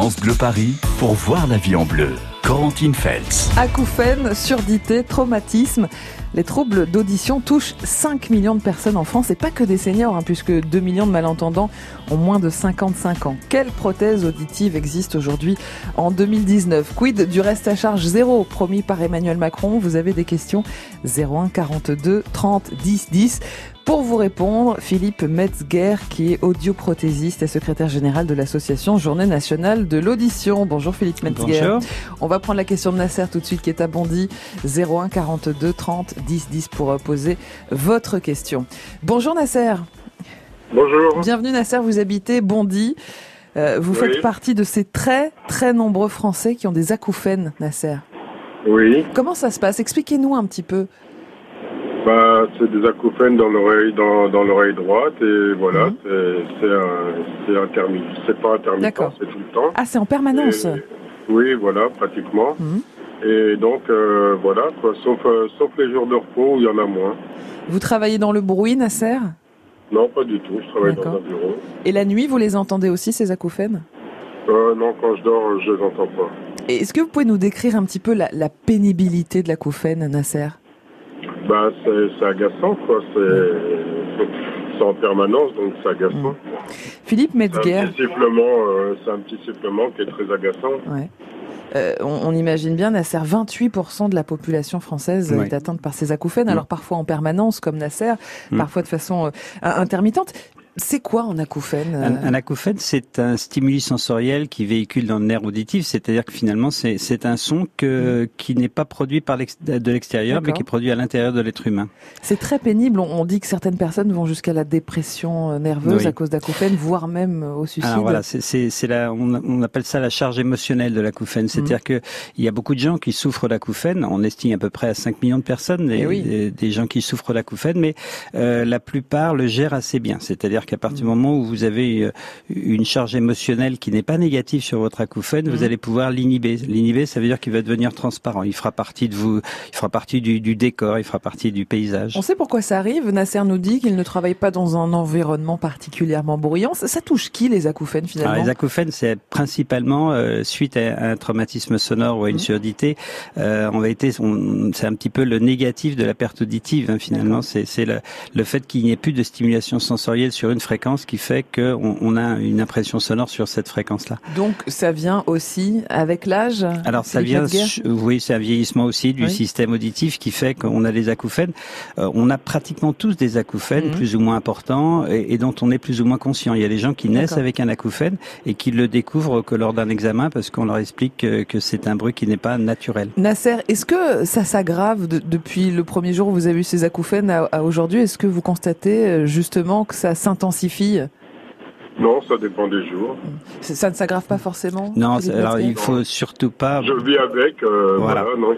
France Bleu Paris pour voir la vie en bleu. Corentine Feltz. Acouphènes, surdité, traumatisme. Les troubles d'audition touchent 5 millions de personnes en France et pas que des seniors, hein, puisque 2 millions de malentendants ont moins de 55 ans. Quelle prothèse auditive existe aujourd'hui en 2019 Quid du reste à charge zéro? Promis par Emmanuel Macron Vous avez des questions 01 42 30 10 10. Pour vous répondre, Philippe Metzger, qui est audioprothésiste et secrétaire général de l'association Journée nationale de l'audition. Bonjour Philippe Metzger. Bonjour. On va prendre la question de Nasser tout de suite, qui est à Bondy. 01 42 30 10 10 pour poser votre question. Bonjour Nasser. Bonjour. Bienvenue Nasser, vous habitez Bondy. Euh, vous Oui. faites partie de ces très très nombreux Français qui ont des acouphènes, Nasser. Oui, Comment ça se passe? Expliquez-nous un petit peu. Bah, c'est des acouphènes dans l'oreille dans, dans l'oreille droite et voilà, Mhm. c'est c'est un c'est intermittent, c'est pas intermittent, D'accord. c'est tout le temps. Ah, c'est en permanence. Et- oui, voilà, pratiquement. Mhm. Et donc euh, voilà quoi, sauf euh, sauf les jours de repos où il y en a moins. Vous travaillez dans le bruit, Nasser? Non, pas du tout. Je travaille dans un bureau. Et la nuit, vous les entendez aussi, ces acouphènes? Euh, non, quand je dors, je les entends pas. Et Est-ce que vous pouvez nous décrire un petit peu la, la pénibilité de l'acouphène, Nasser? Bah, c'est agaçant quoi. C'est en permanence, donc c'est agaçant. Philippe C'est un Metzger, petit sifflement, euh, c'est un petit sifflement qui est très agaçant. ouais. Euh, on, on imagine bien, Nasser, 28% de la population française Ouais. est atteinte par ces acouphènes, Mm. alors parfois en permanence, comme Nasser, Mm. parfois de façon euh, intermittente. C'est quoi un acouphène Un, euh un acouphène, c'est un stimulus sensoriel qui véhicule dans le nerf auditif, c'est-à-dire que finalement, c'est un son que, qui n'est pas produit par de l'extérieur, mais qui est produit à l'intérieur de l'être humain. C'est très pénible. On, on dit que certaines personnes vont jusqu'à la dépression euh, nerveuse Oui. à cause d'acouphènes, voire même euh, au suicide. Alors voilà, c'est- on, on appelle ça la charge émotionnelle de l'acouphène. C'est-à-dire que il y a beaucoup de gens qui souffrent d'acouphènes. On estime à peu près à 5 millions de personnes des, Eh oui. des, des gens qui souffrent d'acouphènes, mais euh, la plupart le gèrent assez bien. C'est-à-dire qu'à partir du moment où vous avez euh, une charge émotionnelle qui n'est pas négative sur votre acouphène, Mhm. vous allez pouvoir l'inhiber. L'inhiber, ça veut dire qu'il va devenir transparent. Il fera partie de vous, il fera partie du, du décor, il fera partie du paysage. On sait pourquoi ça arrive. Nasser nous dit qu'il ne travaille pas dans un environnement particulièrement bruyant. Ça, ça touche qui les acouphènes finalement Alors, les acouphènes, c'est principalement euh, suite à un traumatisme sonore ou à une Mhm. surdité. Euh, on- c'est un petit peu le négatif de la perte auditive. hein, finalement, c'est le, le fait qu'il n'y ait plus de stimulation sensorielle sur une fréquence qui fait qu'on on a une impression sonore sur cette fréquence-là. Donc ça vient aussi avec l'âge. Alors ça vient, oui, c'est un vieillissement aussi du Oui. système auditif qui fait qu'on a des acouphènes. Euh, on a pratiquement tous des acouphènes Mhm. plus ou moins importants et, et dont on est plus ou moins conscient. Il y a des gens qui naissent avec un acouphène et qui le découvrent que lors d'un examen parce qu'on leur explique que, que c'est un bruit qui n'est pas naturel. Nasser, est-ce que ça s'aggrave de- depuis le premier jour où vous avez eu ces acouphènes à, à aujourd'hui? Est-ce que vous constatez euh, justement que ça s'intensifie Intensifie. Non, ça dépend des jours. Ça ne s'aggrave pas forcément Non, alors il faut surtout pas. Je vis avec. euh, Voilà. voilà. non,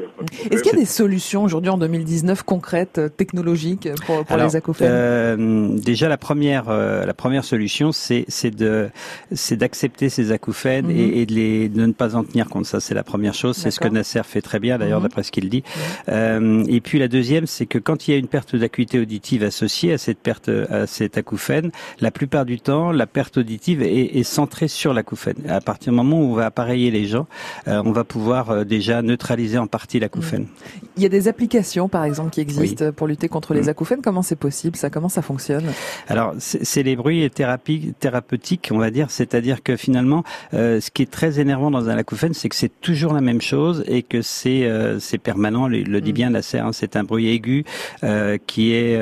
Est-ce qu'il y a des solutions aujourd'hui en 2019 concrètes, euh, technologiques pour, pour Alors, les acouphènes euh, déjà la première euh, la première solution c'est de c'est d'accepter ces acouphènes Mhm. et, et de les de ne pas en tenir compte ça c'est la première chose c'est ce que. Nasser fait très bien d'ailleurs Mhm. d'après ce qu'il dit Euh, et puis la deuxième c'est que quand il y a une perte d'acuité auditive associée à cette perte à cet acouphène la plupart du temps la perte auditive est, est centrée sur l'acouphène à partir du moment où on va appareiller les gens euh, on va pouvoir euh, déjà neutraliser en partie l'acouphène Il y a des applications, par exemple, qui existent pour lutter contre les Mhm. acouphènes. Comment c'est possible? Ça, comment ça fonctionne? Alors, c'est les bruits thérapie, thérapeutiques, on va dire. C'est-à-dire que finalement, euh, ce qui est très énervant dans un acouphène, c'est que c'est toujours la même chose et que c'est euh, c'est permanent. Le, le dit Mm. bien Nasser, hein, c'est un bruit aigu qui est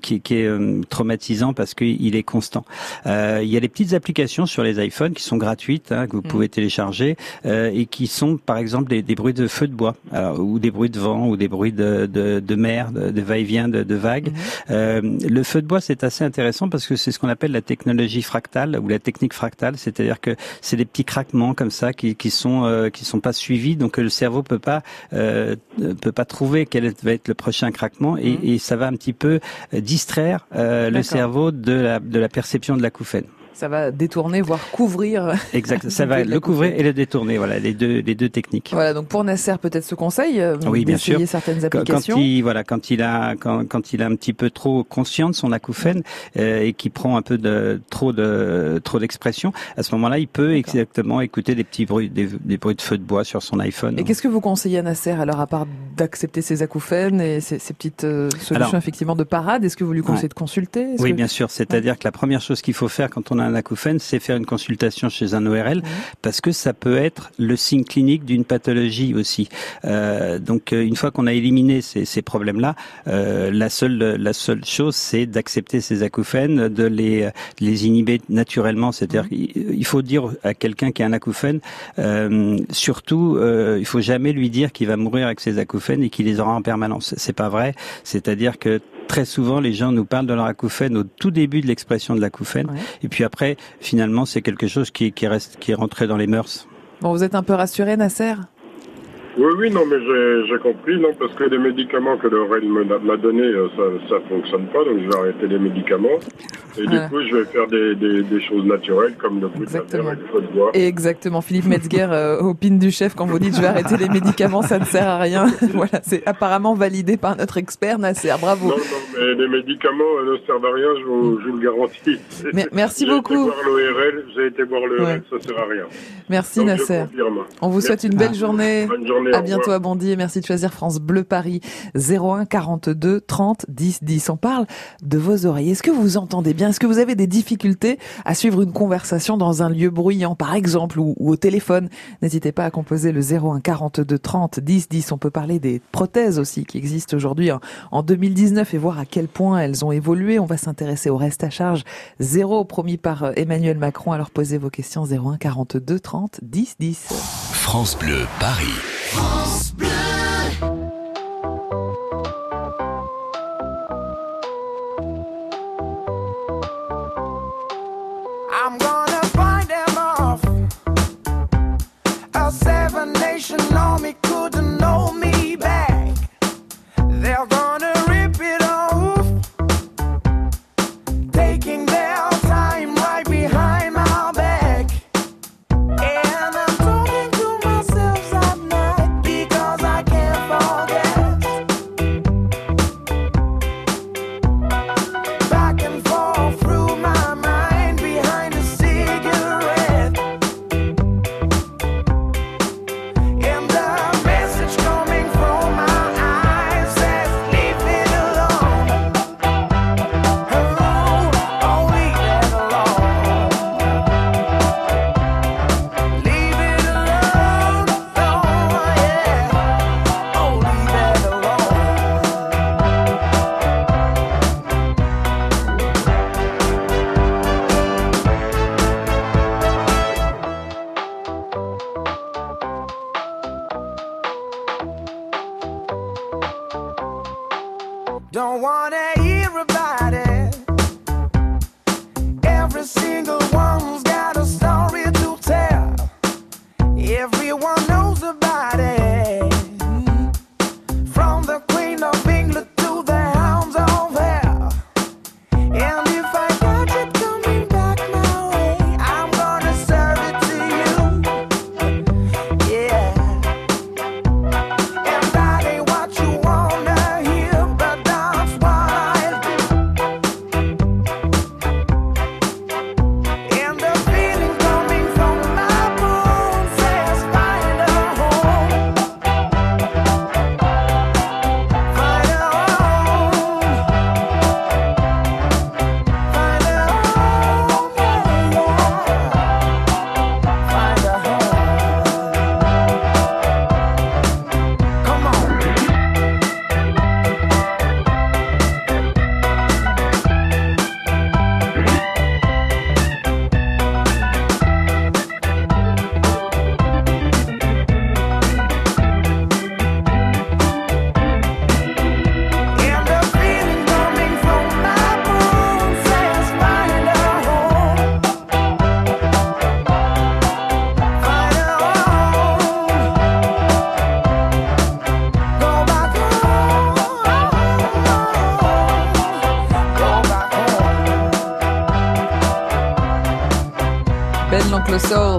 qui, qui est traumatisant parce qu'il est constant. Il y a des petites applications sur les iPhones qui sont gratuites, hein, que vous Mm. pouvez télécharger euh, et qui sont, par exemple, des, des bruits de feu de bois alors, ou des bruits de vent ou des bruits de, de, de mer, de, de va-et-vient de, de vagues. Mhm. Euh, le feu de bois, c'est assez intéressant parce que c'est ce qu'on appelle la technologie fractale ou la technique fractale, c'est-à-dire que c'est des petits craquements comme ça qui, qui sont euh, qui sont pas suivis, donc le cerveau peut pas peut pas trouver quel va être le prochain craquement et, Mhm. et ça va un petit peu distraire le cerveau de la de la perception de l'acouphène. Ça va détourner, voire couvrir. Exact. Ça va le couvrir et le détourner. Voilà, les deux, les deux techniques. Voilà. Donc pour Nasser, peut-être ce conseil euh, oui, bien sûr. certaines applications. Quand il, voilà, quand il a, quand, quand il a un petit peu trop conscient de son acouphène euh, et qui prend un peu de trop de trop d'expression, à ce moment-là, il peut exactement écouter des petits bruits, des, des, bruits de feu de bois sur son iPhone. Et qu'est-ce que vous conseillez à Nasser alors à part d'accepter ses acouphènes et ces petites euh, solutions effectivement de parade? Est-ce que vous lui conseillez de consulter? Oui, bien sûr. C'est-à-dire que la première chose qu'il faut faire quand on a un acouphène, c'est faire une consultation chez un ORL, parce que ça peut être le signe clinique d'une pathologie aussi. Euh, donc, euh, une fois qu'on a éliminé ces, ces problèmes-là, euh, la seule la seule chose, c'est d'accepter ces acouphènes, de les les inhiber naturellement. C'est-à-dire, il faut dire à quelqu'un qui a un acouphène, euh, surtout, euh, il faut jamais lui dire qu'il va mourir avec ses acouphènes et qu'il les aura en permanence. C'est pas vrai. C'est-à-dire que très souvent, les gens nous parlent de leur acouphène au tout début de l'expression de l'acouphène. Et puis après, finalement, c'est quelque chose qui, qui, reste, qui est rentré dans les mœurs. Bon, vous êtes un peu rassuré, Nasser? Oui, oui, non, mais j'ai compris, non, parce que les médicaments que le m'a donné, euh, ça, ça fonctionne pas, donc je vais arrêter les médicaments. Et du coup, je vais faire des, des, des choses naturelles, comme le bruit de la et le feu de bois. Exactement. Philippe Metzger euh, opine du chef quand vous dites je vais arrêter les médicaments, ça ne sert à rien. voilà, c'est apparemment validé par notre expert Nasser. Bravo. Non, non, mais les médicaments euh, ne servent à rien, je vous, je vous le garantis. Mais, merci beaucoup. J'ai été voir l'ORL, ça sert à rien. Merci Nasser. On vous souhaite une belle journée. Bonne journée. À bientôt à Bondy et merci de choisir France Bleu Paris 01 42 30 10 10. On parle de vos oreilles. Est-ce que vous entendez bien? Est-ce que vous avez des difficultés à suivre une conversation dans un lieu bruyant, par exemple, ou, au téléphone? N'hésitez pas à composer le 01 42 30 10 10. On peut parler des prothèses aussi qui existent aujourd'hui en 2019 et voir à quel point elles ont évolué. On va s'intéresser au reste à charge zéro promis par euh, Emmanuel Macron. Alors posez vos questions 01 42 30 10 10. France Bleu Paris. France Bleu.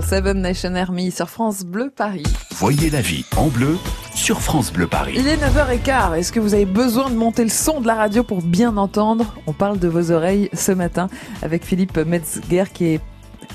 Seven Nation Army sur France Bleu Paris. Voyez la vie en bleu sur France Bleu Paris. Il est 9h15. Est-ce que vous avez besoin de monter le son de la radio pour bien entendre? On parle de vos oreilles ce matin avec Philippe Metzger qui est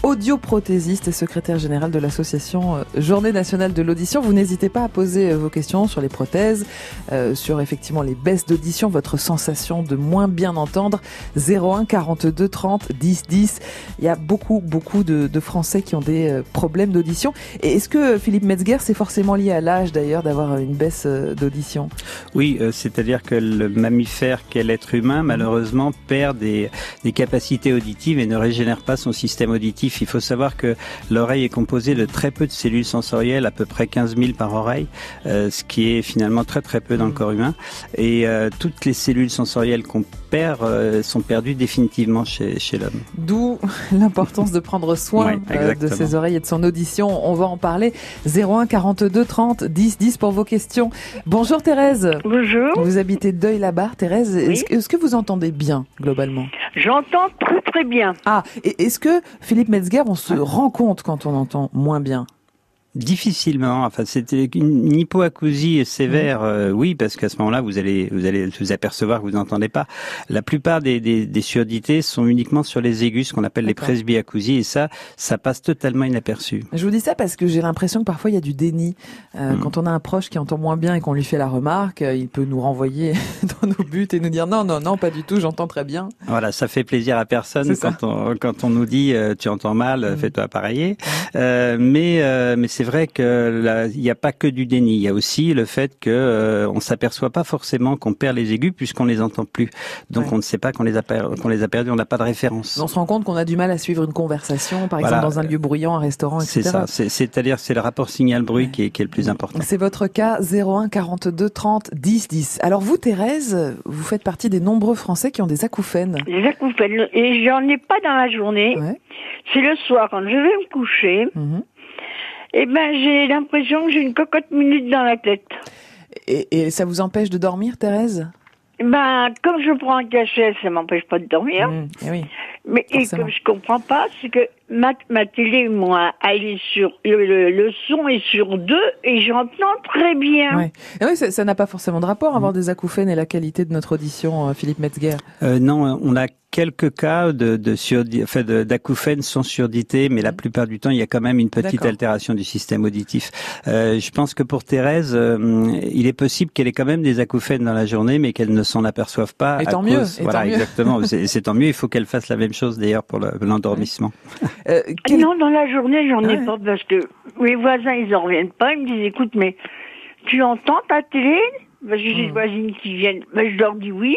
audioprothésiste et secrétaire général de l'association euh, Journée nationale de l'audition. Vous n'hésitez pas à poser euh, vos questions sur les prothèses, euh, sur effectivement les baisses d'audition, votre sensation de moins bien entendre. 01 42 30 10 10. Il y a beaucoup, beaucoup de, Français qui ont des problèmes d'audition. Et est-ce que Philippe Metzger, c'est forcément lié à l'âge d'ailleurs d'avoir une baisse d'audition? Oui, c'est-à-dire que le mammifère qu'est l'être humain, malheureusement, perd des capacités auditives et ne régénère pas son système auditif. Il faut savoir que l'oreille est composée de très peu de cellules sensorielles, à peu près 15 000 par oreille, euh, ce qui est finalement très très peu dans le corps humain. Et euh, toutes les cellules sensorielles qu'on perd euh, sont perdues définitivement chez, chez l'homme. D'où l'importance de prendre soin Ouais, euh, de ses oreilles et de son audition. On va en parler. 01 42 30 10 10 pour vos questions. Bonjour Thérèse. Bonjour, Vous habitez Deuil-la-Barre, Thérèse. Est-ce est-ce que vous entendez bien globalement? J'entends très très bien. Ah, et est-ce que Philippe Metzger, on se rend compte quand on entend moins bien? Difficilement. Enfin, c'était une hypoacousie sévère, euh, oui, parce qu'à ce moment-là, vous allez vous allez vous apercevoir que vous n'entendez pas. La plupart des, des, des surdités sont uniquement sur les aigus, ce qu'on appelle les presbyacousies, et ça, ça passe totalement inaperçu. Je vous dis ça parce que j'ai l'impression que parfois il y a du déni. Euh, Mm. Quand on a un proche qui entend moins bien et qu'on lui fait la remarque, euh, il peut nous renvoyer dans nos buts et nous dire non, non, non, pas du tout, j'entends très bien. Voilà, ça fait plaisir à personne quand on quand on nous dit euh, tu entends mal, Mm. fais-toi appareiller. Euh, mais euh, mais c'est vrai que là, il n'y a pas que du déni. Il y a aussi le fait que euh, on s'aperçoit pas forcément qu'on perd les aigus puisqu'on les entend plus. Donc Ouais. on ne sait pas qu'on les a per- qu'on les a perdus. On n'a pas de référence. On se rend compte qu'on a du mal à suivre une conversation, par Voilà. exemple dans un lieu bruyant, un restaurant, etc. C'est ça. C'est- C'est-à-dire c'est le rapport signal-bruit Ouais. qui, est, qui est le plus important. C'est votre cas 01 42 30 10 10. Alors vous, Thérèse, vous faites partie des nombreux Français qui ont des acouphènes. Les acouphènes, et j'en ai pas dans la journée. Ouais. C'est le soir quand je vais me coucher. Mhm. Et ben j'ai l'impression que j'ai une cocotte minute dans la tête. Et, et ça vous empêche de dormir, Thérèse? Ben comme je prends un cachet, ça m'empêche pas de dormir. Mhm. Eh oui. Mais et comme je comprends pas, c'est que ma, ma télé, moi, elle est sur le, le, le son est sur deux et j'entends très bien. Ouais. Et oui, ça n'a pas forcément de rapport avoir des acouphènes et la qualité de notre audition, euh, Philippe Metzger. Euh, non, on a quelques cas de, de surdi- enfin, de- d'acouphènes sans surdité, mais la plupart du temps, il y a quand même une petite altération du système auditif. Euh, je pense que pour Thérèse, euh, il est possible qu'elle ait quand même des acouphènes dans la journée, mais qu'elle ne s'en aperçoive pas. Et à tant cause- mieux, et voilà, tant exactement. C'est tant mieux. Il faut qu'elle fasse la même chose d'ailleurs pour le- l'endormissement. Euh, quel- Non, dans la journée, j'en ai Ouais. pas parce que mes voisins, ils en reviennent pas. Ils me disent, écoute, mais tu entends ta télé? Parce que j'ai des Hmm. voisines qui viennent. Ben, je leur dis oui.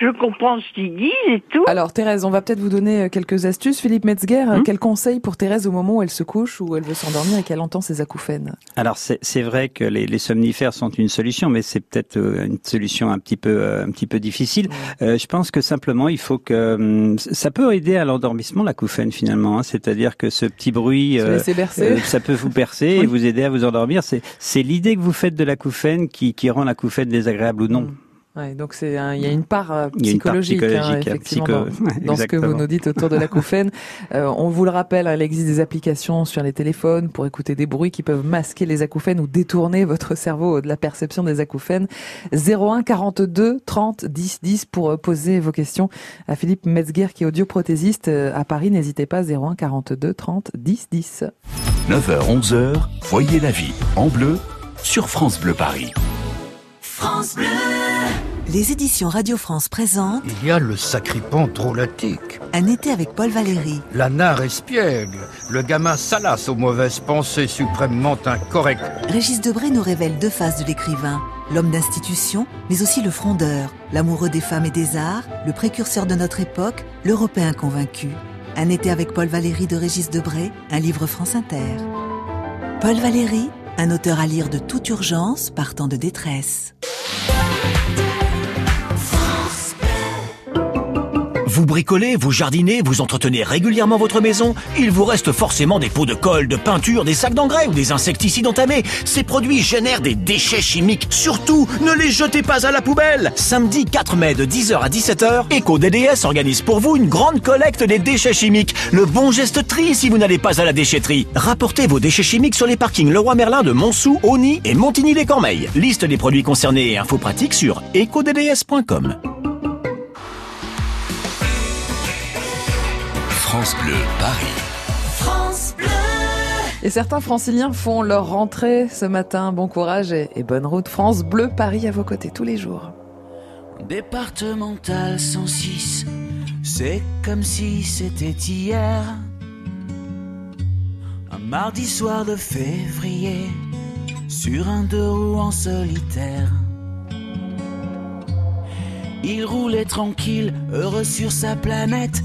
Je comprends ce qu'ils disent et tout. Alors Thérèse, on va peut-être vous donner euh, quelques astuces. Philippe Metzger, euh, Hmm. quel conseil pour Thérèse au moment où elle se couche, où elle veut s'endormir et qu'elle entend ses acouphènes? Alors c'est c'est vrai que les, les somnifères sont une solution, mais c'est peut-être euh, une solution un petit peu un petit peu difficile. Euh, je pense que simplement il faut que ça peut aider à l'endormissement l'acouphène finalement, hein. c'est-à-dire que ce petit bruit euh, euh, ça peut vous percer et vous aider à vous endormir. C'est c'est l'idée que vous faites de l'acouphène qui qui rend l'acouphène désagréable ou non. Mm. Ouais, donc c'est un- il y a une part euh, Il y a une part psychologique, hein, psychologique, effectivement, psycho- dans, ce que vous nous dites autour de l'acouphène. Euh, on vous le rappelle, hein, il existe des applications sur les téléphones pour écouter des bruits qui peuvent masquer les acouphènes ou détourner votre cerveau de la perception des acouphènes. 01 42 30 10 10 pour euh, poser vos questions à Philippe Metzger qui est audioprothésiste euh, à Paris. N'hésitez pas 01 42 30 10 10. 9h, 11h, voyez la vie en bleu sur France Bleu Paris. Les éditions Radio France présentent Il y a le sacripant drôlatique, Un été avec Paul Valéry. la nare espiègle, le gamin salace aux mauvaises pensées suprêmement incorrectes. Régis Debray nous révèle deux faces de l'écrivain. L'homme d'institution, mais aussi le frondeur, l'amoureux des femmes et des arts, le précurseur de notre époque, l'Européen convaincu. Un été avec Paul Valéry de Régis Debray, un livre France Inter. Paul Valéry, un auteur à lire de toute urgence, partant de détresse. Vous bricolez, vous jardinez, vous entretenez régulièrement votre maison Il vous reste forcément des pots de colle, de peinture, des sacs d'engrais ou des insecticides entamés. Ces produits génèrent des déchets chimiques. Surtout, ne les jetez pas à la poubelle Samedi 4 mai de 10h à 17h, EcoDDS organise pour vous une grande collecte des déchets chimiques. Le bon geste tri si vous n'allez pas à la déchetterie. Rapportez vos déchets chimiques sur les parkings Leroy Merlin de Montsou, Auny et Montigny-les-Cormeilles. Liste des produits concernés et infos pratiques sur ecodds.com. France Bleu, Paris. Et certains franciliens font leur rentrée ce matin. Bon courage et, et bonne route. France Bleu Paris à vos côtés tous les jours. Départemental 106, c'est comme si c'était hier. Un mardi soir de février, sur un deux roues en solitaire. Il roulait tranquille, heureux sur sa planète,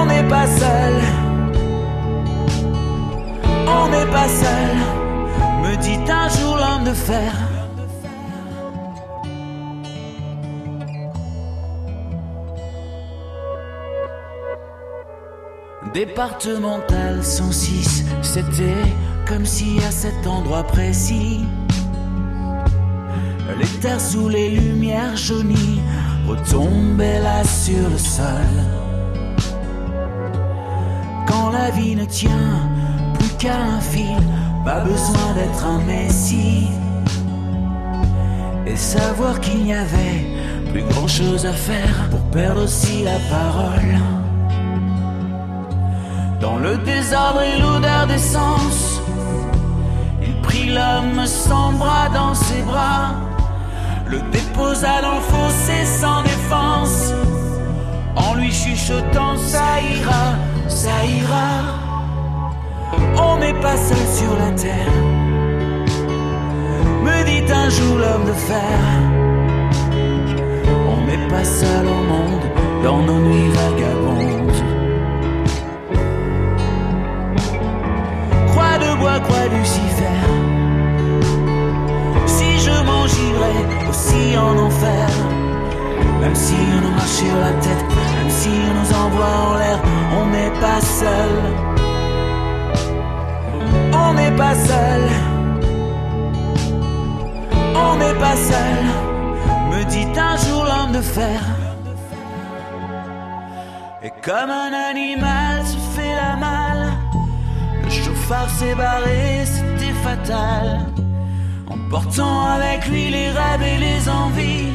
On n'est pas seul. On n'est pas seul, me dit un jour l'homme de fer. Départemental 106, c'était comme si à cet endroit précis, les terres sous les lumières jaunies retombaient là sur le sol. La vie ne tient plus qu'à un fil, pas besoin d'être un messie. Et savoir qu'il n'y avait plus grand chose à faire pour perdre aussi la parole. Dans le désordre et l'odeur d'essence, il prit l'homme sans bras dans ses bras, le déposa dans le fossé sans défense, en lui chuchotant ça ira, ça ira. On n'est pas seul sur la terre, me dit un jour l'homme de fer. On n'est pas seul au monde dans nos nuits vagabondes. Croix de bois, croix Lucifer. Si je m'en girais aussi en enfer, même si on nous marche sur la tête, même si on nous envoie en l'air, on n'est pas seul. On n'est pas seul. On n'est pas seul, me dit un jour l'homme de fer. Et comme un animal se fait la malle, le chauffard s'est barré, c'était fatal. Emportant avec lui les rêves et les envies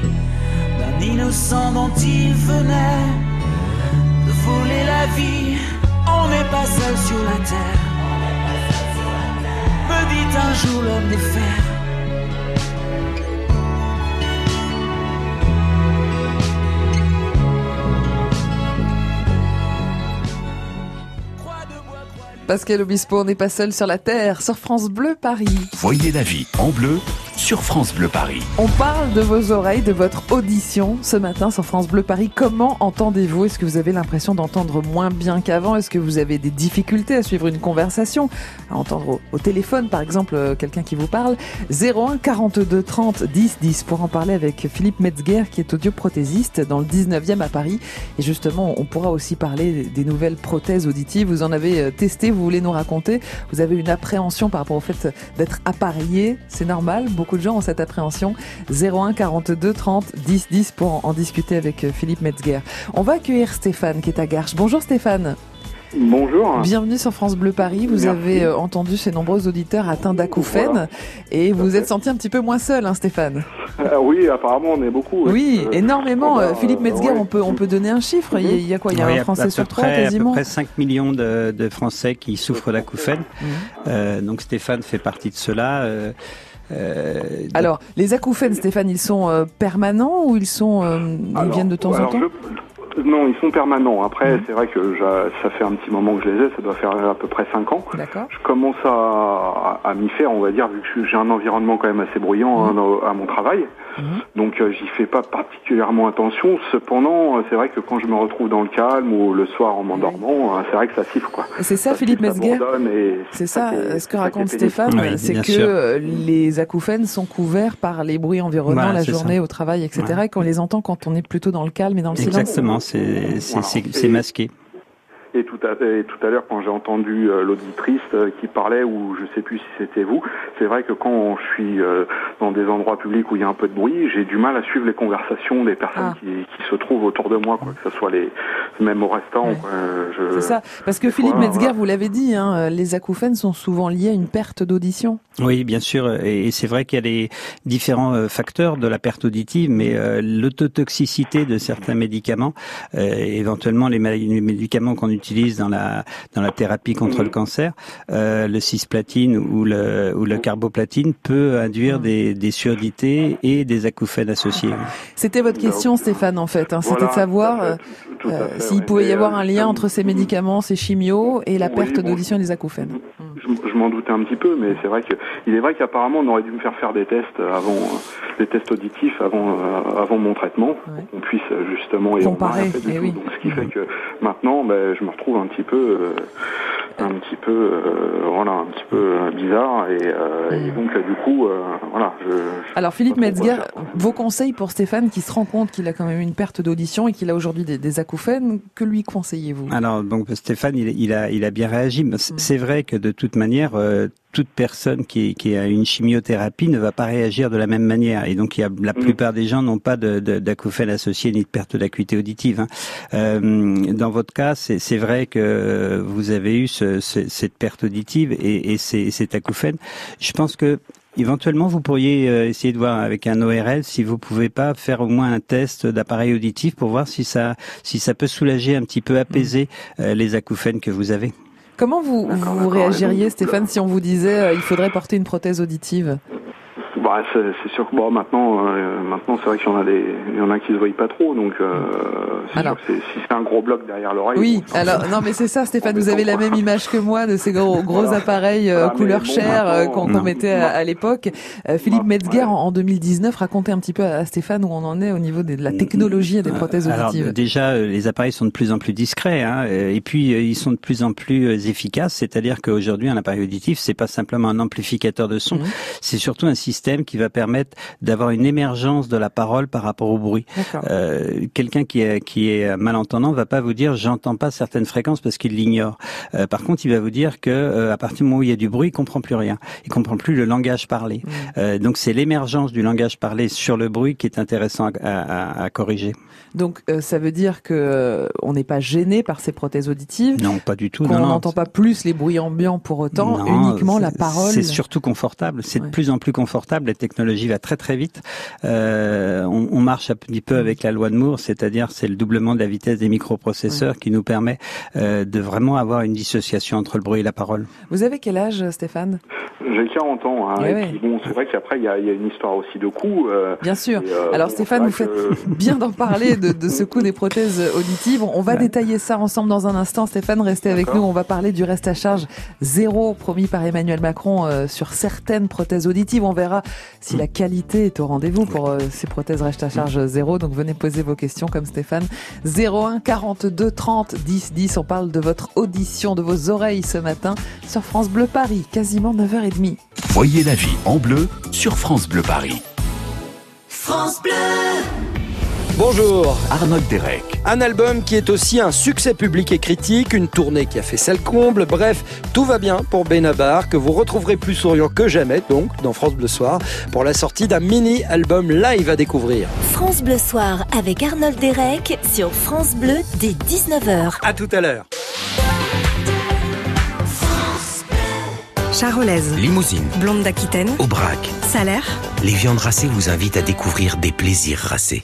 d'un innocent dont il venait voler la vie. On n'est pas seul sur la terre, me dit un jour l'homme des fers. Pascal Obispo, on n'est pas seul sur la terre, sur France Bleu Paris. Voyez la vie en bleu sur France Bleu Paris. On parle de vos oreilles, de votre audition ce matin sur France Bleu Paris. Comment entendez-vous? Est-ce que vous avez l'impression d'entendre moins bien qu'avant? Est-ce que vous avez des difficultés à suivre une conversation? À entendre au, téléphone, par exemple, euh, quelqu'un qui vous parle 01 42 30 10 10 pour en parler avec Philippe Metzger qui est audioprothésiste dans le 19e à Paris. Et justement, on pourra aussi parler des nouvelles prothèses auditives. Vous en avez euh, testé, vous voulez nous raconter Vous avez une appréhension par rapport au fait d'être appareillé C'est normal? Beaucoup de gens ont cette appréhension. 01 42 30 10 10 pour en, discuter avec euh, Philippe Metzger. On va accueillir Stéphane qui est à Garches. Bonjour Stéphane. Bonjour. Bienvenue sur France Bleu Paris. Vous Merci. avez euh, entendu ces nombreux auditeurs atteints d'acouphènes Voilà. et vous êtes senti un petit peu moins seul, hein, Stéphane. Euh, oui, apparemment, on est beaucoup. Oui, Euh, énormément. Euh, Philippe euh, Metzger, ouais. on peut on peut donner un chiffre. Il y a, il y a quoi? Il y a Oui, un Français sur trois quasiment. À peu près 5 millions de, de Français qui souffrent d'acouphènes. Mhm. Euh, donc Stéphane fait partie de cela. Euh, Alors, les acouphènes, Stéphane, ils sont euh, permanents ou ils sont euh, ils Alors, viennent de temps en temps? je- Non, ils sont permanents. Après, Mhm. c'est vrai que ça fait un petit moment que je les ai, ça doit faire à peu près 5 ans. D'accord. Je commence à, à, à m'y faire, on va dire, vu que j'ai un environnement quand même assez bruyant hein, dans- à mon travail. Mhm. Donc euh, j'y fais pas particulièrement attention. Cependant, euh, c'est vrai que quand je me retrouve dans le calme ou le soir en m'endormant, euh, c'est vrai que ça siffle quoi. C'est ça, Ça Philippe ça et C'est ça, euh, ce que ça raconte. Stéphane, Oui, c'est que sûr. les acouphènes sont couverts par les bruits environnants Voilà, la journée, ça. au travail, etc. Ouais. Et qu'on les entend quand on est plutôt dans le calme et dans le silence. Exactement, c'est- Voilà. masqué. Et tout à, et tout à l'heure, quand j'ai entendu euh, l'auditrice euh, qui parlait, ou je sais plus si c'était vous, c'est vrai que quand je suis euh, dans des endroits publics où il y a un peu de bruit, j'ai du mal à suivre les conversations des personnes Ah. qui, qui se trouvent autour de moi, quoi, que ce soit les, même au restaurant. Ouais. quoi. Euh, je- C'est ça, parce que Philippe Metzger, voilà. vous l'avez dit, hein, les acouphènes sont souvent liés à une perte d'audition. Oui, bien sûr, et c'est vrai qu'il y a des différents facteurs de la perte auditive, mais euh, l'autotoxicité de certains médicaments, euh, éventuellement les médicaments qu'on utilise dans la dans la thérapie contre le cancer, euh, le cisplatine ou le ou le carboplatine peut induire des, des surdités et des acouphènes associés. C'était votre question, Stéphane, en fait. hein, C'était Voilà, de savoir euh, s'il ouais. pouvait y avoir euh, un lien entre ces médicaments, ces chimios et la Oui, perte bon, d'audition et des acouphènes. Je, je m'en doutais un petit peu, mais c'est vrai que il est vrai qu'apparemment on aurait dû me faire faire des tests avant, des tests auditifs avant avant mon traitement, Ouais. pour qu'on puisse justement et Comparer, rien fait du eh tout. oui. Donc ce qui fait que maintenant, ben, je me retrouve un petit peu, euh, un petit peu, euh, voilà, un petit peu euh, bizarre et, euh, et Mm. donc du coup, euh, voilà, je, je- Alors Philippe Metzger, vos conseils pour Stéphane qui se rend compte qu'il a quand même une perte d'audition et qu'il a aujourd'hui des, des acouphènes, que lui conseillez-vous? Alors donc Stéphane, il, il a il a bien réagi. Mais c'est- vrai que de toute manière, euh, toute personne qui, qui a une chimiothérapie ne va pas réagir de la même manière. Et donc il y a, la Mm. plupart des gens n'ont pas de, de, d'acouphènes associés ni de perte d'acuité auditive. hein. Euh, dans votre cas, c'est vrai que vous avez eu ce, ce- cette perte auditive et, et cet acouphène. Je pense que Éventuellement, vous pourriez euh, essayer de voir avec un ORL si vous pouvez pas faire au moins un test d'appareil auditif pour voir si ça, si ça peut soulager un petit peu, apaiser euh, les acouphènes que vous avez. Comment vous, réagiriez, Stéphane, si on vous disait euh, il faudrait porter une prothèse auditive? Bah, c'est c'est sûr que bon, maintenant, euh, maintenant c'est vrai qu'il y en a des, il y en a qui se voient pas trop, donc euh, c'est Alors. sûr que c'est- si c'est un gros bloc derrière l'oreille. Oui, bon, alors non mais c'est ça Stéphane, vous avez la même image que moi de ces gros, gros Voilà. appareils euh, Voilà, mais couleur bon, chair euh, qu'on non. qu'on mettait à, à l'époque. Euh, Philippe Ouais. Metzger en, en 2019 racontait un petit peu à Stéphane où on en est au niveau des- de la technologie et des prothèses Alors auditives. déjà, euh, les appareils sont de plus en plus discrets, hein, euh, et puis euh, ils sont de plus en plus euh, efficaces. C'est-à-dire qu'aujourd'hui, un appareil auditif, c'est pas simplement un amplificateur de son, Mhm. c'est surtout un système qui va permettre d'avoir une émergence de la parole par rapport au bruit. Euh, Quelqu'un qui est, qui est malentendant va pas vous dire j'entends pas certaines fréquences parce qu'il l'ignore. Euh, par contre, il va vous dire que euh, à partir du moment où il y a du bruit, il comprend plus rien. Il comprend plus le langage parlé. Euh, donc c'est l'émergence du langage parlé sur le bruit qui est intéressant à, à- à corriger. Donc ça veut dire que on n'est pas gêné par ces prothèses auditives, Non, pas du tout. non. n'entend pas plus les bruits ambiants pour autant, Non, uniquement la parole? C'est surtout confortable. C'est Ouais. de plus en plus confortable. La technologie va très très vite. Euh, on, on marche un petit peu avec la loi de Moore, c'est-à-dire c'est le doublement de la vitesse des microprocesseurs qui nous permet euh, de vraiment avoir une dissociation entre le bruit et la parole. Vous avez quel âge, Stéphane? J'ai 40 ans, hein, Ouais, et ouais. puis bon, c'est vrai qu'après il y a, il y a une histoire aussi de coût. euh, Bien sûr. et, euh, Alors bon, Stéphane, vous faites que- bien d'en parler de, de ce coup des prothèses auditives. On va Ouais. détailler ça ensemble dans un instant. Stéphane, restez avec nous. On va parler du reste à charge zéro promis par Emmanuel Macron euh, sur certaines prothèses auditives. On verra si la qualité est au rendez-vous pour euh, ces prothèses reste à charge zéro. Donc venez poser vos questions comme Stéphane. 01 42 30 10 10. On parle de votre audition, de vos oreilles ce matin sur France Bleu Paris, quasiment 9h30. Voyez la vie en bleu sur France Bleu Paris. France Bleu. Bonjour. Arnold Derek. Un album qui est aussi un succès public et critique, une tournée qui a fait sale comble. Bref, tout va bien pour Benabar, que vous retrouverez plus souriant que jamais, donc, dans France Bleu Soir, pour la sortie d'un mini-album live à découvrir. France Bleu Soir avec Arnold Derek sur France Bleu dès 19h. À tout à l'heure. Charolaise, Limousine, blonde d'Aquitaine, Aubrac. salaire. Les viandes racées vous invitent à découvrir des plaisirs racés.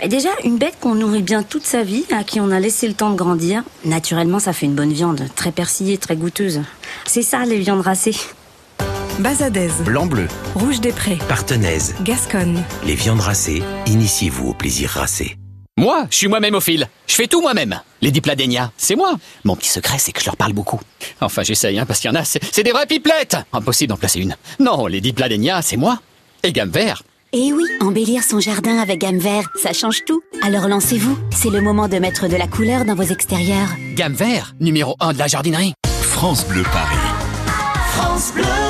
Bah, déjà, une bête qu'on nourrit bien toute sa vie, à qui on a laissé le temps de grandir, naturellement, ça fait une bonne viande, très persillée, très goûteuse. C'est ça, les viandes racées. Bazadaise, Blanc-bleu, rouge des prés, partenaise. Gasconne. Les viandes racées, initiez-vous au plaisir racé. Moi, je suis moi-même au fil. Je fais tout moi-même. Les dipladénia, c'est moi. Mon petit secret, c'est que je leur parle beaucoup. Enfin, j'essaye, hein, parce qu'il y en a, c'est c'est des vraies pipelettes. Impossible d'en placer une. Non, les dipladénia, c'est moi. Et gamme vert. Et oui, embellir son jardin avec gamme vert, ça change tout. Alors lancez-vous, c'est le moment de mettre de la couleur dans vos extérieurs. Gamme vert, numéro 1 de la jardinerie. France Bleu Paris. France Bleu.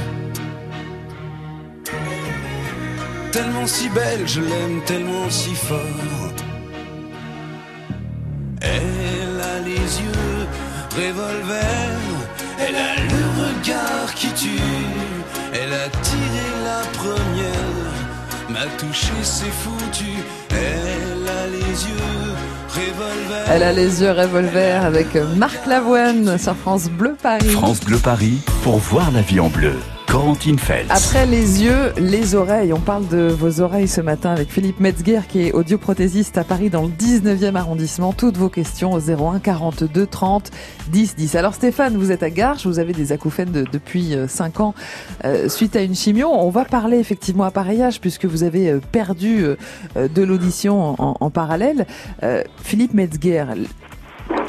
Tellement si belle, je l'aime tellement si fort. Elle a les yeux revolver, elle a le regard qui tue. Elle a tiré la première, m'a touché, c'est foutu. Elle a les yeux revolver. Elle a les yeux revolver avec Marc Lavoine sur France Bleu Paris. France Bleu Paris pour voir la vie en bleu. Corentine Feltz. Après les yeux, les oreilles. On parle de vos oreilles ce matin avec Philippe Metzger qui est audioprothésiste à Paris dans le 19e arrondissement. Toutes vos questions au 01 42 30 10 10. Alors Stéphane, vous êtes à Garches, vous avez des acouphènes de- depuis 5 ans euh, suite à une chimio. On va parler effectivement appareillage puisque vous avez euh, perdu euh, euh, de l'audition en, en parallèle. Euh, Philippe Metzger,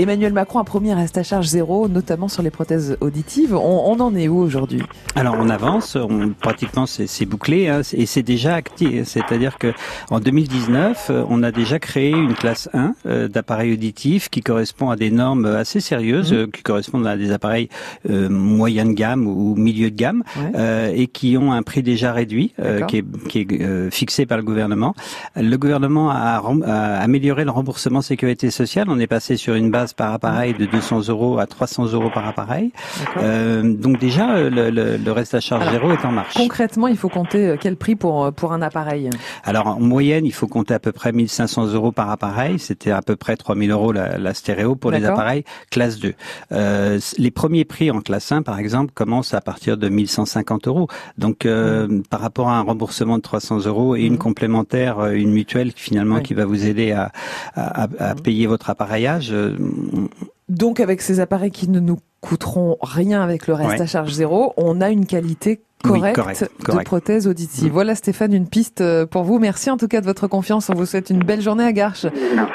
Emmanuel Macron a promis un reste à charge zéro, notamment sur les prothèses auditives. On, on en est où aujourd'hui? Alors on avance, on, pratiquement c'est bouclé hein, et c'est déjà acté. C'est-à-dire que en 2019, euh, on a déjà créé une classe 1 euh, d'appareils auditifs qui correspond à des normes assez sérieuses, Mhm. euh, qui correspondent à des appareils euh, moyen de gamme ou milieu de gamme Ouais. et qui ont un prix déjà réduit, qui est, qui est fixé par le gouvernement. Le gouvernement a amélioré le remboursement sécurité sociale. On est passé sur une base par appareil de 200 euros à 300 euros par appareil. Euh, donc déjà, euh, le, le- le reste à charge Alors, zéro est en marche. Concrètement, il faut compter euh, quel prix pour, euh, pour un appareil? Alors en moyenne, il faut compter à peu près 1500 euros par appareil. C'était à peu près 3000 euros la, la stéréo pour les appareils classe 2. Euh, les premiers prix en classe 1, par exemple, commencent à partir de 1150 euros. Donc euh, Mmh. par rapport à un remboursement de 300 euros et une complémentaire, euh, une mutuelle finalement Oui. qui va vous aider à, à, à- à payer votre appareillage. Donc avec ces appareils qui ne nous coûteront rien avec le reste Ouais. à charge zéro, on a une qualité Oui, correcte, correct, de prothèse auditive. Voilà Stéphane, une piste euh, pour vous. Merci en tout cas de votre confiance. On vous souhaite une belle journée à Garches.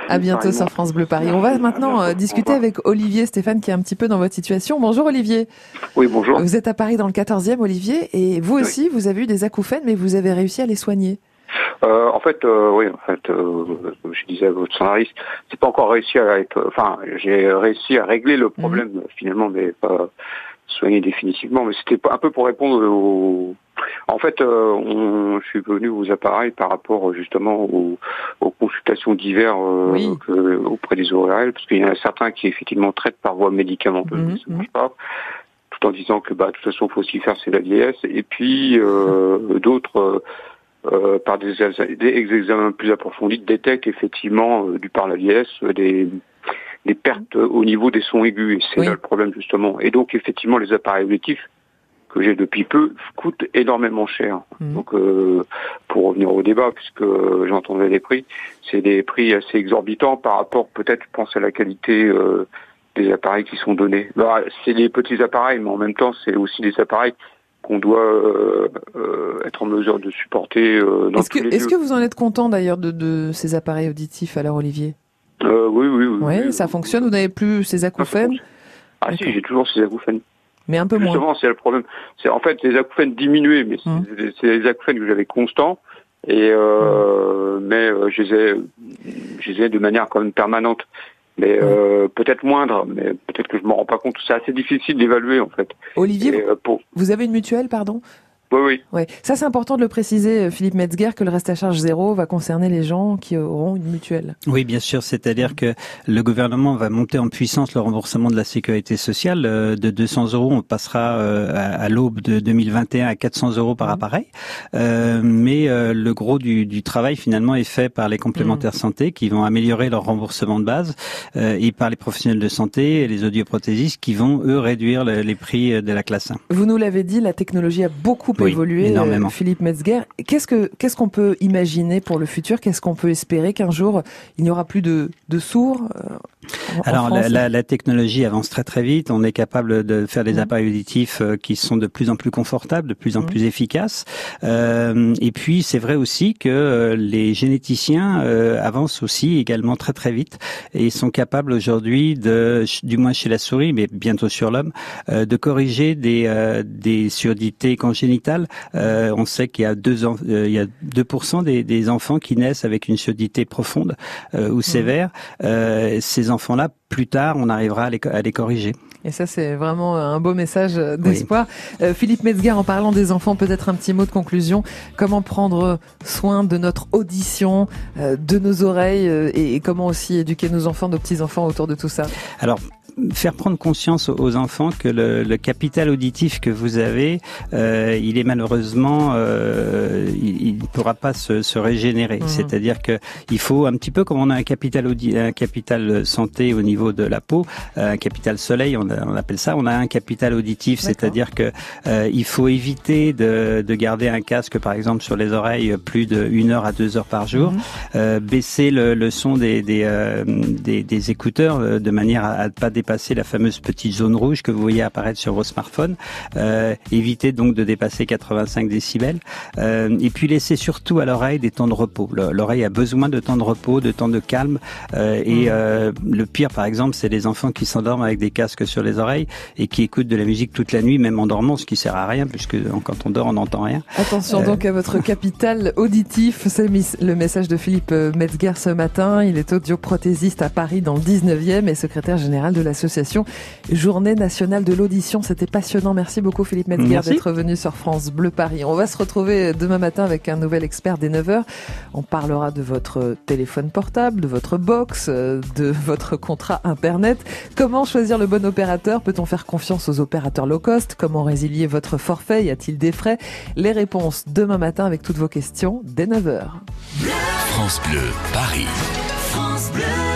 À bientôt sur France Bleu Paris. On va maintenant euh, discuter avec Olivier Stéphane qui est un petit peu dans votre situation. Bonjour Olivier. Oui, bonjour. Vous êtes à Paris dans le 14e Olivier et vous aussi vous avez eu des acouphènes mais vous avez réussi à les soigner. Euh, en fait, euh, oui, en fait, euh, comme je disais à votre scénariste, c'est pas encore réussi à être. Enfin, j'ai réussi à régler le problème finalement, mais pas soigner définitivement. Mais c'était un peu pour répondre au. En fait, euh, on, je suis venu aux appareils par rapport justement aux, aux consultations divers euh, auprès des ORL, parce qu'il y en a certains qui effectivement traitent par voie médicamenteuse, ça marche pas tout en disant que bah de toute façon faut aussi faire c'est la vieillesse et puis euh, d'autres euh, par des, des examens plus approfondis détectent effectivement euh, du par la vieillesse euh, des des pertes au niveau des sons aigus et c'est là le problème justement et donc effectivement les appareils auditifs que j'ai depuis peu coûtent énormément cher. Donc euh, pour revenir au débat, puisque j'entendais les prix, c'est des prix assez exorbitants par rapport peut-être je pense à la qualité euh, des appareils qui sont donnés. Bah, c'est des petits appareils, mais en même temps c'est aussi des appareils qu'on doit euh, euh, être en mesure de supporter euh, dans Est-ce que, est-ce que vous en êtes content d'ailleurs de, de ces appareils auditifs alors Olivier? Euh, oui, oui, oui. Oui, ça fonctionne. Vous n'avez plus ces acouphènes? Ah si, j'ai toujours ces acouphènes. Mais un peu moins. Justement, c'est le problème. C'est en fait les acouphènes diminués, mais c'est- Hum. c'est les acouphènes que j'avais constants. Et euh, mais euh, je les ai, je les ai de manière quand même permanente. Mais euh, peut-être moindre, mais peut-être que je m'en rends pas compte. C'est assez difficile d'évaluer en fait. Olivier, Et, euh, pour... Vous avez une mutuelle, pardon? Oui, oui. Ouais. Ça, c'est important de le préciser, euh, Philippe Metzger, que le reste à charge zéro va concerner les gens qui auront une mutuelle. Oui, bien sûr. C'est-à-dire que le gouvernement va monter en puissance le remboursement de la sécurité sociale. Euh, De 200 euros, on passera euh, à, l'aube de 2021 à 400 euros par appareil. Euh, mais le gros du, du travail, finalement, est fait par les complémentaires santé qui vont améliorer leur remboursement de base et par les professionnels de santé et les audioprothésistes qui vont, eux, réduire le- les prix de la classe 1. Vous nous l'avez dit, la technologie a beaucoup Oui, évolué, euh, énormément. Philippe Metzger. Qu'est-ce que qu'est-ce qu'on peut imaginer pour le futur? Qu'est-ce qu'on peut espérer qu'un jour il n'y aura plus de, de sourds euh, Alors la, la, la technologie avance très très vite. On est capable de faire des appareils auditifs euh, qui sont de plus en plus confortables, de plus en plus efficaces. Euh, et puis c'est vrai aussi que euh, les généticiens euh, avancent aussi également très très vite et sont capables aujourd'hui de, du moins chez la souris, mais bientôt sur l'homme, euh, de corriger des euh, des surdités congénitales. Euh, on sait qu'il y a deux en- euh, il y a 2% des, des enfants qui naissent avec une surdité profonde euh, ou sévère. Euh, ces enfants-là, plus tard, on arrivera à les, co- à les corriger. Et ça, c'est vraiment un beau message d'espoir. Euh, Philippe Metzger, en parlant des enfants, peut-être un petit mot de conclusion. Comment prendre soin de notre audition, euh, de nos oreilles, euh, et, et comment aussi éduquer nos enfants, nos petits-enfants autour de tout ça? Alors, faire prendre conscience aux enfants que le, le capital auditif que vous avez, euh, il est malheureusement, euh, il ne pourra pas se, se régénérer. Mhm. C'est-à-dire que il faut un petit peu comme on a un capital audi- un capital santé au niveau de la peau, euh, un capital soleil, on, a- on appelle ça. On a un capital auditif, c'est-à-dire que euh, il faut éviter de, de garder un casque, par exemple, sur les oreilles plus de une heure à deux heures par jour. Euh, baisser le, le son des des, euh, des, des écouteurs euh, de manière à ne pas dépasser la fameuse petite zone rouge que vous voyez apparaître sur vos smartphones. Euh, éviter donc de dépasser 85 décibels. Euh, et puis laisser surtout à l'oreille des temps de repos. Le- L'oreille a besoin de temps de repos, de temps de calme. Euh, et euh, le pire, par exemple, c'est les enfants qui s'endorment avec des casques sur les oreilles et qui écoutent de la musique toute la nuit, même en dormant, ce qui sert à rien puisque quand on dort, on n'entend rien. Attention Euh, donc à votre capital auditif. C'est le message de Philippe euh, Metzger ce matin. Il est audioprothésiste à Paris dans le 19e et secrétaire général de l'association Journée nationale de l'audition. C'était passionnant. Merci beaucoup Philippe Metzger d'être venu sur France Bleu Paris. On va se retrouver demain matin avec un nouvel expert dès 9h. On parlera de votre téléphone portable, de votre box, euh, de votre contrat Internet. Comment choisir le bon opérateur? Peut-on faire confiance aux opérateurs low cost? Comment résilier votre forfait? Y a-t-il des frais? Les réponses demain matin avec toutes vos questions dès 9h. France Bleu, Paris. France Bleu.